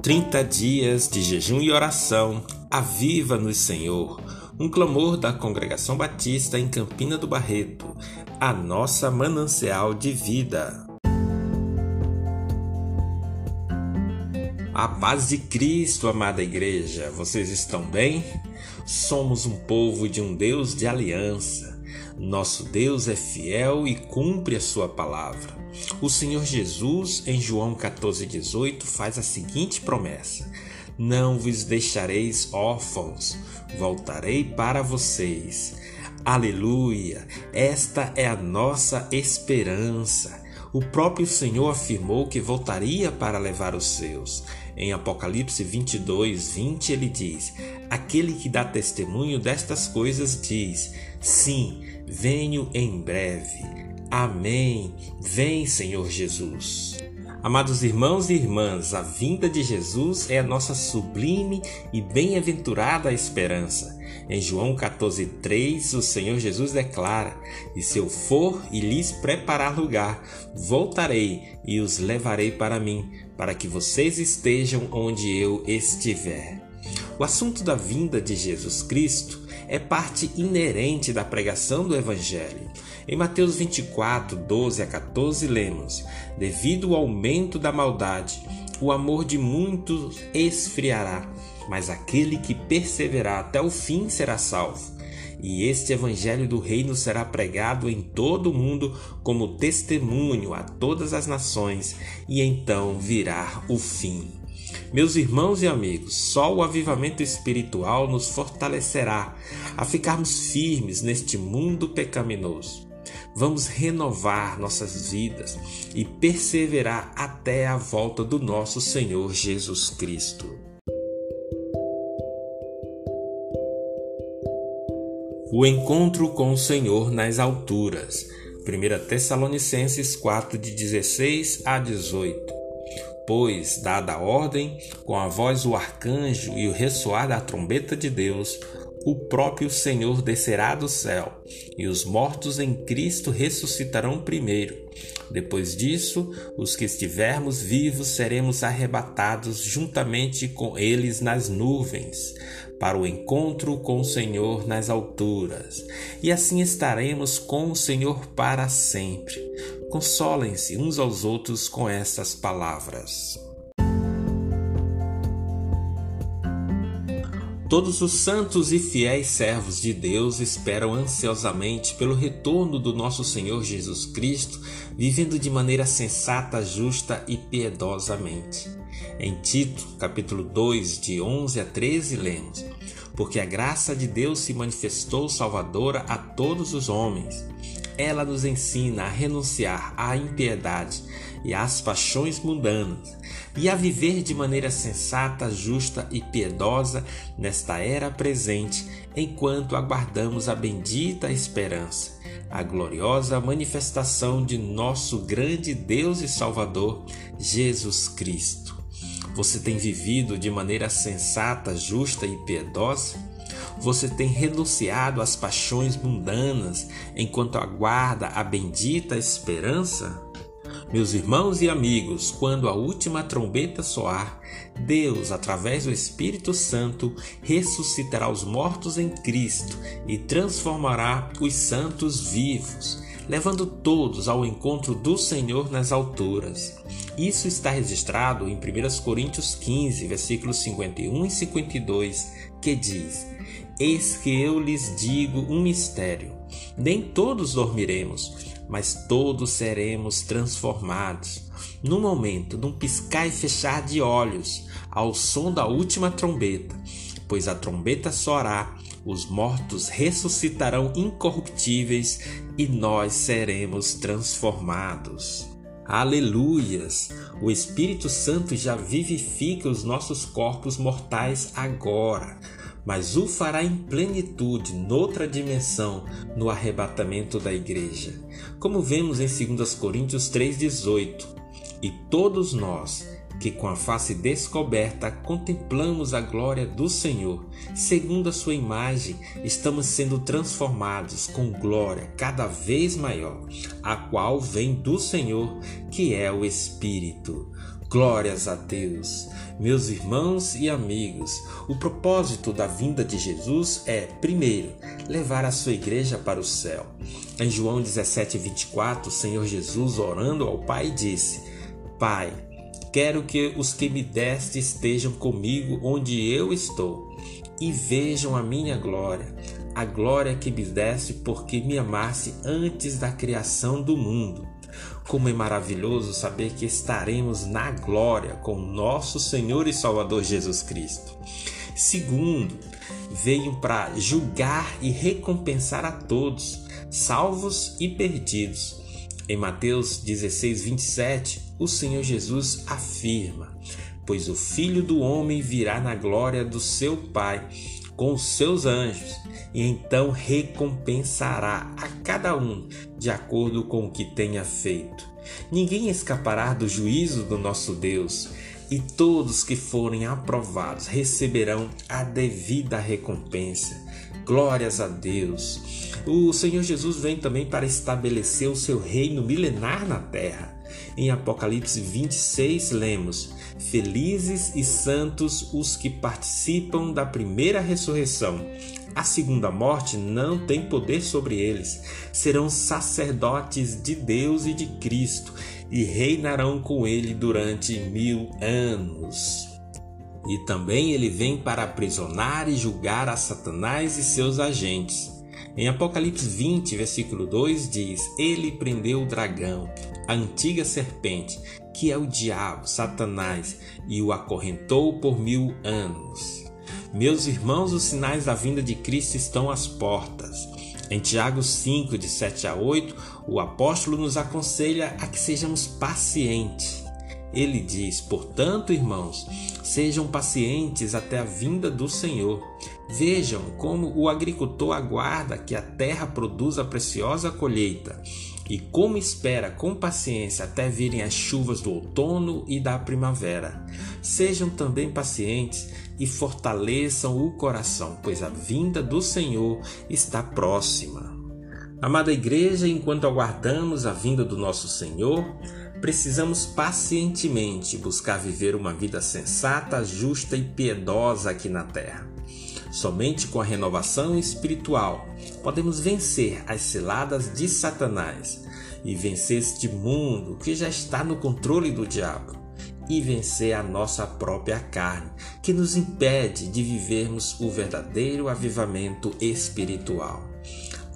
30 dias de jejum e oração, aviva-nos, Senhor. Um clamor da Congregação Batista em Campina do Barreto, a nossa manancial de vida. A paz de Cristo, amada igreja, vocês estão bem? Somos um povo de um Deus de aliança. Nosso Deus é fiel e cumpre a sua palavra. O Senhor Jesus, em João 14,18, faz a seguinte promessa: Não vos deixareis órfãos, voltarei para vocês. Aleluia! Esta é a nossa esperança. O próprio Senhor afirmou que voltaria para levar os seus. Em Apocalipse 22, 20, ele diz: Aquele que dá testemunho destas coisas diz: Sim, venho em breve. Amém. Vem, Senhor Jesus. Amados irmãos e irmãs, a vinda de Jesus é a nossa sublime e bem-aventurada esperança. Em João 14,3, o Senhor Jesus declara: E se eu for e lhes preparar lugar, voltarei e os levarei para mim, para que vocês estejam onde eu estiver. O assunto da vinda de Jesus Cristo é parte inerente da pregação do Evangelho. Em Mateus 24, 12 a 14, lemos: Devido ao aumento da maldade, o amor de muitos esfriará, mas aquele que perseverar até o fim será salvo. E este evangelho do reino será pregado em todo o mundo como testemunho a todas as nações, e então virá o fim. Meus irmãos e amigos, só o avivamento espiritual nos fortalecerá a ficarmos firmes neste mundo pecaminoso. Vamos renovar nossas vidas e perseverar até a volta do nosso Senhor Jesus Cristo. O encontro com o Senhor nas alturas. 1 Tessalonicenses 4, de 16 a 18. Pois, dada a ordem, com a voz do arcanjo e o ressoar da trombeta de Deus, o próprio Senhor descerá do céu, e os mortos em Cristo ressuscitarão primeiro. Depois disso, os que estivermos vivos seremos arrebatados juntamente com eles nas nuvens, para o encontro com o Senhor nas alturas, e assim estaremos com o Senhor para sempre. Consolem-se uns aos outros com estas palavras. Todos os santos e fiéis servos de Deus esperam ansiosamente pelo retorno do nosso Senhor Jesus Cristo, vivendo de maneira sensata, justa e piedosamente. Em Tito, capítulo 2, de 11 a 13, lemos: Porque a graça de Deus se manifestou salvadora a todos os homens. Ela nos ensina a renunciar à impiedade e às paixões mundanas e a viver de maneira sensata, justa e piedosa nesta era presente, enquanto aguardamos a bendita esperança, a gloriosa manifestação de nosso grande Deus e Salvador, Jesus Cristo. Você tem vivido de maneira sensata, justa e piedosa? Você tem renunciado às paixões mundanas enquanto aguarda a bendita esperança? Meus irmãos e amigos, quando a última trombeta soar, Deus, através do Espírito Santo, ressuscitará os mortos em Cristo e transformará os santos vivos, levando todos ao encontro do Senhor nas alturas. Isso está registrado em 1 Coríntios 15, versículos 51 e 52, que diz: Eis que eu lhes digo um mistério: nem todos dormiremos mas todos seremos transformados. No momento, num piscar e fechar de olhos, ao som da última trombeta, pois a trombeta soará, os mortos ressuscitarão incorruptíveis e nós seremos transformados. Aleluias! O Espírito Santo já vivifica os nossos corpos mortais agora mas o fará em plenitude, noutra dimensão, no arrebatamento da igreja. Como vemos em 2 Coríntios 3,18: E todos nós, que com a face descoberta contemplamos a glória do Senhor, segundo a sua imagem, estamos sendo transformados com glória cada vez maior, a qual vem do Senhor, que é o Espírito. Glórias a Deus! Meus irmãos e amigos, o propósito da vinda de Jesus é, primeiro, levar a sua igreja para o céu. Em João 17, 24, o Senhor Jesus, orando ao Pai, disse: Pai, quero que os que me deste estejam comigo onde eu estou e vejam a minha glória, a glória que me deste porque me amaste antes da criação do mundo. Como é maravilhoso saber que estaremos na glória com nosso Senhor e Salvador Jesus Cristo. Segundo, veio para julgar e recompensar a todos, salvos e perdidos. Em Mateus 16, 27, o Senhor Jesus afirma: Pois o Filho do Homem virá na glória do seu Pai com os seus anjos, e então recompensará a cada um de acordo com o que tenha feito. Ninguém escapará do juízo do nosso Deus, e todos que forem aprovados receberão a devida recompensa. Glórias a Deus. O Senhor Jesus vem também para estabelecer o seu reino milenar na terra. Em Apocalipse 26, lemos: Felizes e santos os que participam da primeira ressurreição. A segunda morte não tem poder sobre eles. Serão sacerdotes de Deus e de Cristo e reinarão com ele durante mil anos. E também ele vem para aprisionar e julgar a Satanás e seus agentes. Em Apocalipse 20, versículo 2 diz: Ele prendeu o dragão, a antiga serpente, que é o diabo, Satanás, e o acorrentou por mil anos. Meus irmãos, os sinais da vinda de Cristo estão às portas. Em Tiago 5, de 7 a 8, o apóstolo nos aconselha a que sejamos pacientes. Ele diz: Portanto, irmãos, sejam pacientes até a vinda do Senhor. Vejam como o agricultor aguarda que a terra produza a preciosa colheita e como espera com paciência até virem as chuvas do outono e da primavera. Sejam também pacientes e fortaleçam o coração, pois a vinda do Senhor está próxima. Amada Igreja, enquanto aguardamos a vinda do nosso Senhor, precisamos pacientemente buscar viver uma vida sensata, justa e piedosa aqui na terra. Somente com a renovação espiritual podemos vencer as ciladas de Satanás e vencer este mundo que já está no controle do diabo e vencer a nossa própria carne, que nos impede de vivermos o verdadeiro avivamento espiritual.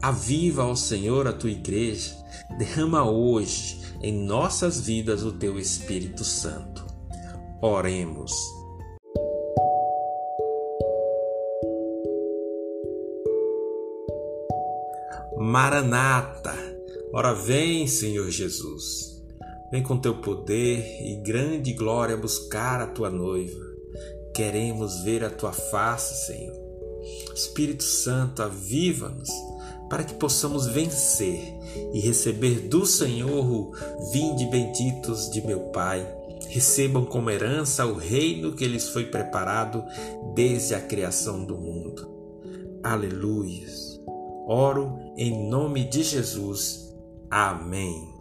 Aviva ao Senhor a tua igreja, derrama hoje em nossas vidas o teu Espírito Santo. Oremos. Maranata, ora vem, Senhor Jesus. Vem com teu poder e grande glória buscar a tua noiva. Queremos ver a tua face, Senhor. Espírito Santo, aviva-nos para que possamos vencer e receber do Senhor o vinde benditos de meu Pai. Recebam como herança o reino que lhes foi preparado desde a criação do mundo. Aleluias. Oro em nome de Jesus. Amém.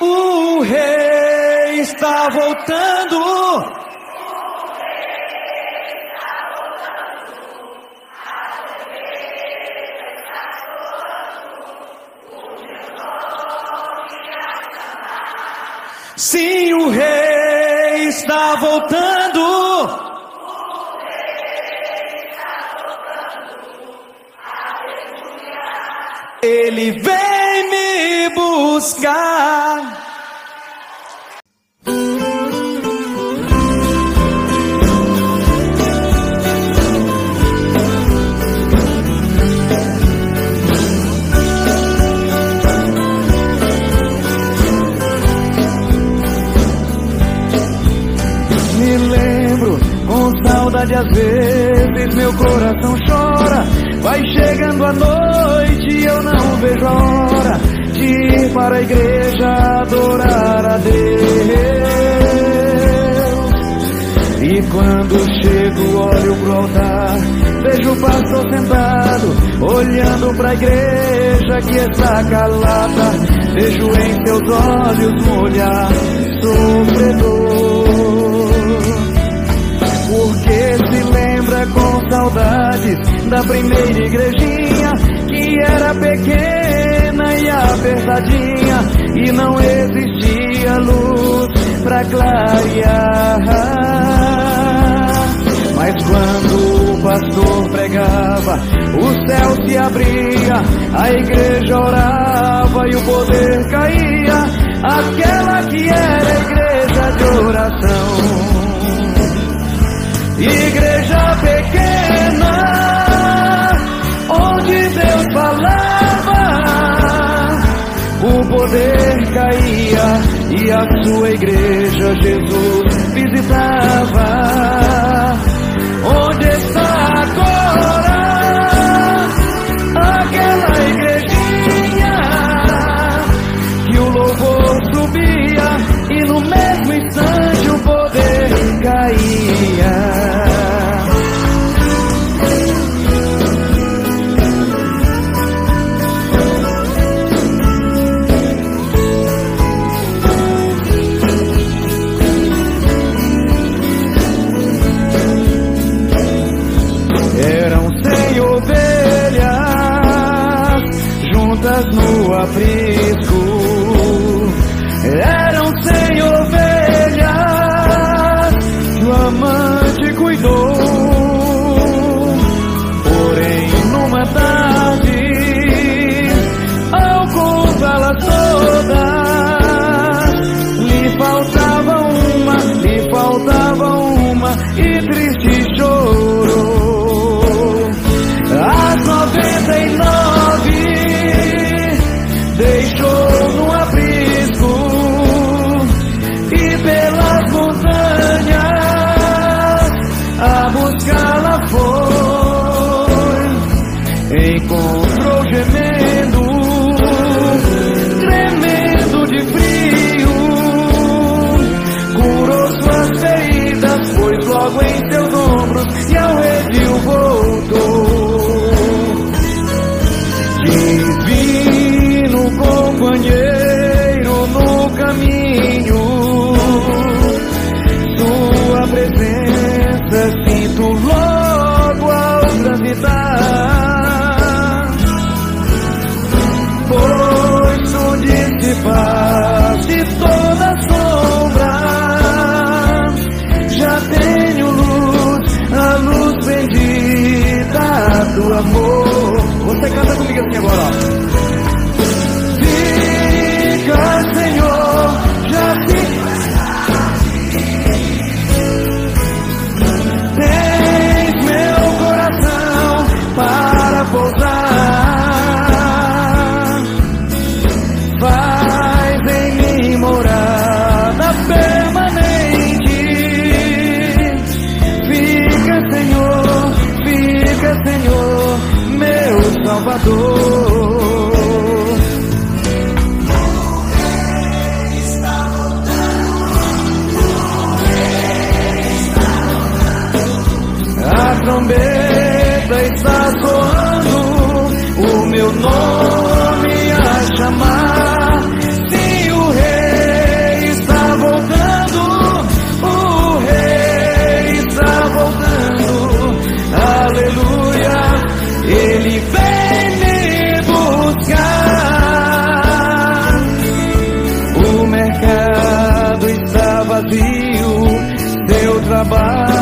O rei está voltando. Sim, o rei está voltando. Ele vem me buscar. Saudade às vezes meu coração chora. Vai chegando a noite noite eu não vejo a hora de ir para a igreja adorar a Deus. E quando chego, olho pro altar, vejo o pastor sentado, olhando pra igreja que está calada. Vejo em teus olhos molhar, sofredor. Porque se lembra com saudades da primeira igrejinha era pequena e apertadinha e não existia luz pra clarear. Mas quando o pastor pregava, o céu se abria, a igreja orava e o poder caía, aquela que era igreja de oração. Igreja Jesus visitava. Presença sinto logo ao transitar. Pois tu dissipaste toda sombra, já tenho luz, a luz bendita do amor. Você canta comigo assim agora, ó. trabalho.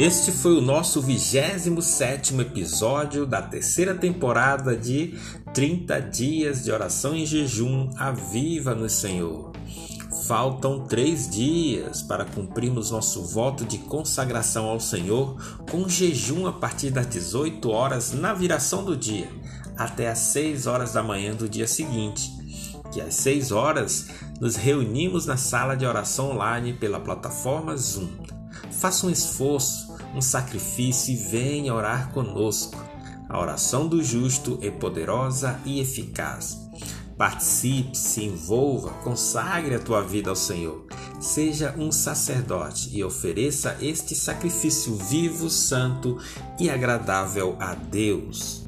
Este foi o nosso 27 episódio da terceira temporada de 30 dias de oração e jejum. Aviva no Senhor. Faltam três dias para cumprirmos nosso voto de consagração ao Senhor com jejum a partir das 18 horas na viração do dia, até às 6 horas da manhã do dia seguinte. Que às 6 horas nos reunimos na sala de oração online pela plataforma Zoom. Faça um esforço, um sacrifício e venha orar conosco. A oração do justo é poderosa e eficaz. Participe, se envolva, consagre a tua vida ao Senhor. Seja um sacerdote e ofereça este sacrifício vivo, santo e agradável a Deus.